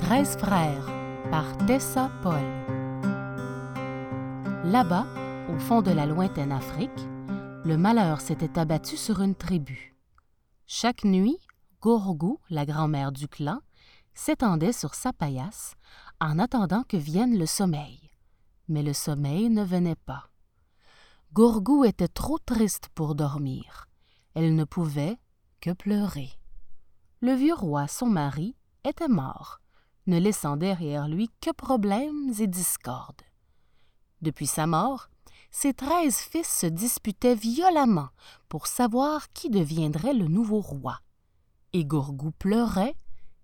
Treize frères par Tessa Paul. Là-bas, au fond de la lointaine Afrique, le malheur s'était abattu sur une tribu. Chaque nuit, Gorgou, la grand-mère du clan, s'étendait sur sa paillasse en attendant que vienne le sommeil. Mais le sommeil ne venait pas. Gourgou était trop triste pour dormir. Elle ne pouvait que pleurer. Le vieux roi, son mari, était mort, ne laissant derrière lui que problèmes et discordes. Depuis sa mort, ses treize fils se disputaient violemment pour savoir qui deviendrait le nouveau roi. Et Gourgou pleurait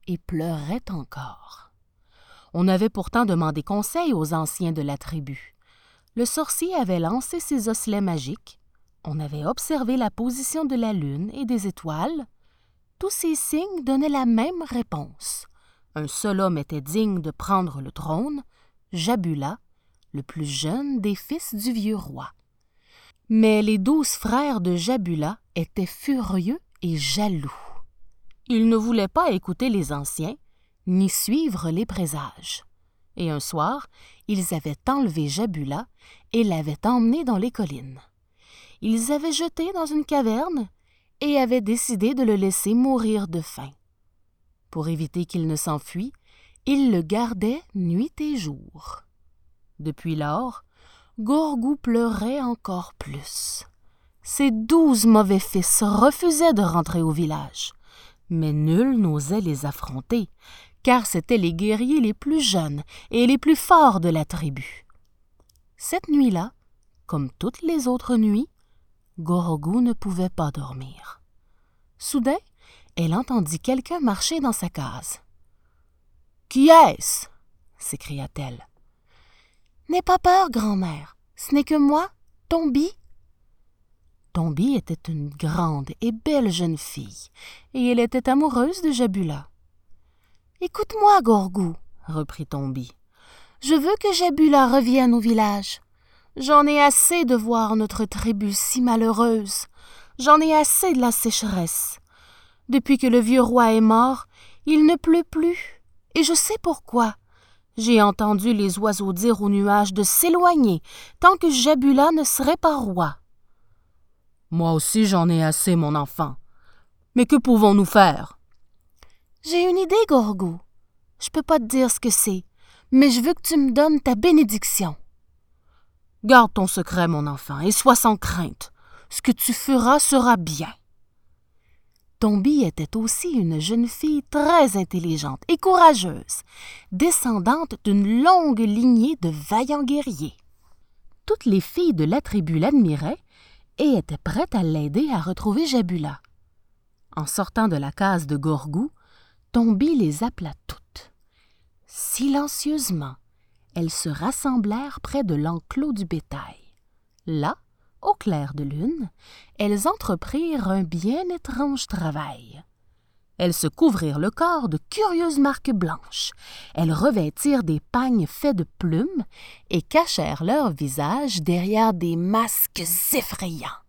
et pleurait encore. On avait pourtant demandé conseil aux anciens de la tribu le sorcier avait lancé ses osselets magiques, on avait observé la position de la lune et des étoiles. Tous ces signes donnaient la même réponse. Un seul homme était digne de prendre le trône, Jabula, le plus jeune des fils du vieux roi. Mais les douze frères de Jabula étaient furieux et jaloux. Ils ne voulaient pas écouter les anciens, ni suivre les présages et un soir, ils avaient enlevé Jabula et l'avaient emmené dans les collines. Ils avaient jeté dans une caverne et avaient décidé de le laisser mourir de faim. Pour éviter qu'il ne s'enfuit, ils le gardaient nuit et jour. Depuis lors, Gorgou pleurait encore plus. Ses douze mauvais fils refusaient de rentrer au village, mais nul n'osait les affronter, car c'étaient les guerriers les plus jeunes et les plus forts de la tribu. Cette nuit-là, comme toutes les autres nuits, Gorogou ne pouvait pas dormir. Soudain, elle entendit quelqu'un marcher dans sa case. Qui est-ce s'écria-t-elle. N'aie pas peur, grand-mère. Ce n'est que moi, Tombi. Tombi était une grande et belle jeune fille, et elle était amoureuse de Jabula. Écoute-moi, Gorgou, reprit Tombi. Je veux que Jabula revienne au village. J'en ai assez de voir notre tribu si malheureuse. J'en ai assez de la sécheresse. Depuis que le vieux roi est mort, il ne pleut plus. Et je sais pourquoi. J'ai entendu les oiseaux dire aux nuages de s'éloigner tant que Jabula ne serait pas roi. Moi aussi j'en ai assez, mon enfant. Mais que pouvons-nous faire? J'ai une idée, Gorgou. Je peux pas te dire ce que c'est, mais je veux que tu me donnes ta bénédiction. Garde ton secret, mon enfant, et sois sans crainte. Ce que tu feras sera bien. Tombi était aussi une jeune fille très intelligente et courageuse, descendante d'une longue lignée de vaillants guerriers. Toutes les filles de la tribu l'admiraient et étaient prêtes à l'aider à retrouver Jabula. En sortant de la case de Gorgou, Tombi les appela toutes. Silencieusement, elles se rassemblèrent près de l'enclos du bétail. Là, au clair de lune, elles entreprirent un bien étrange travail. Elles se couvrirent le corps de curieuses marques blanches. Elles revêtirent des pagnes faits de plumes et cachèrent leurs visages derrière des masques effrayants.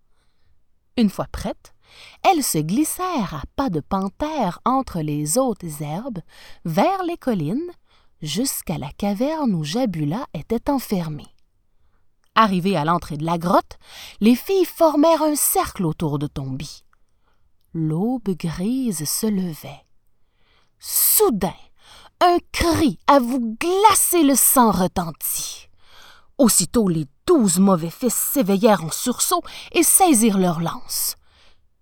Une fois prêtes, elles se glissèrent à pas de panthère entre les hautes herbes, vers les collines, jusqu'à la caverne où Jabula était enfermée. Arrivées à l'entrée de la grotte, les filles formèrent un cercle autour de Tombi. L'aube grise se levait. Soudain, un cri à vous glacer le sang retentit. Aussitôt les douze mauvais fils s'éveillèrent en sursaut et saisirent leurs lances.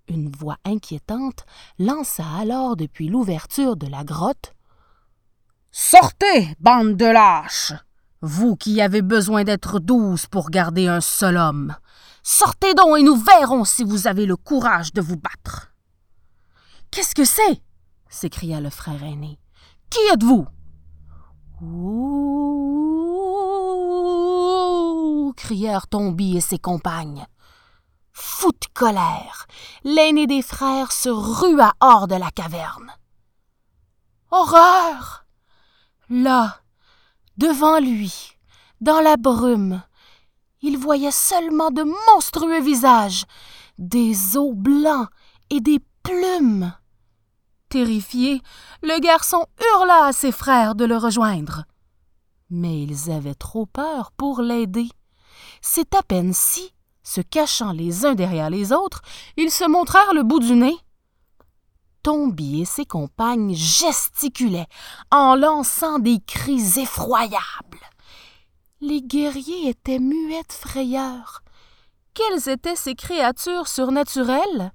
Une voix inquiétante lança alors depuis l'ouverture de la grotte. Sortez, bande de lâches. Vous qui avez besoin d'être douze pour garder un seul homme. Sortez donc et nous verrons si vous avez le courage de vous battre. Qu'est-ce que c'est? s'écria le frère aîné. Qui êtes-vous? Ouh! crièrent Tombi et ses compagnes. Fou de colère, l'aîné des frères se rua hors de la caverne. Horreur! Là, devant lui, dans la brume, il voyait seulement de monstrueux visages, des os blancs et des plumes. Terrifié, le garçon hurla à ses frères de le rejoindre. Mais ils avaient trop peur pour l'aider. C'est à peine si, se cachant les uns derrière les autres, ils se montrèrent le bout du nez. Tombi et ses compagnes gesticulaient en lançant des cris effroyables. Les guerriers étaient muets de frayeur. Quelles étaient ces créatures surnaturelles?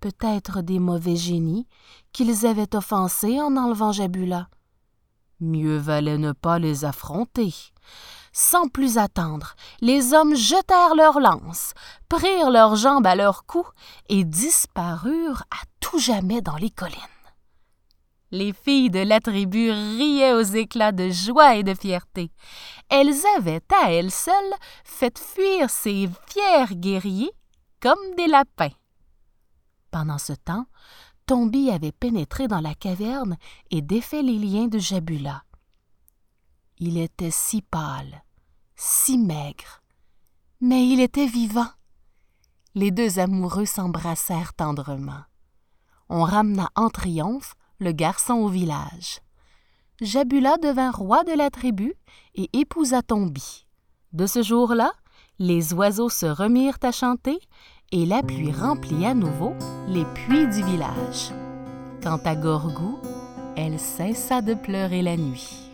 Peut-être des mauvais génies qu'ils avaient offensés en enlevant Jabula. Mieux valait ne pas les affronter. Sans plus attendre, les hommes jetèrent leurs lances, prirent leurs jambes à leur cou et disparurent à tout jamais dans les collines. Les filles de la tribu riaient aux éclats de joie et de fierté. Elles avaient à elles seules fait fuir ces fiers guerriers comme des lapins. Pendant ce temps, Tombi avait pénétré dans la caverne et défait les liens de Jabula. Il était si pâle, si maigre, mais il était vivant. Les deux amoureux s'embrassèrent tendrement. On ramena en triomphe le garçon au village. Jabula devint roi de la tribu et épousa Tombi. De ce jour-là, les oiseaux se remirent à chanter et la pluie remplit à nouveau les puits du village. Quant à Gorgou, elle cessa de pleurer la nuit.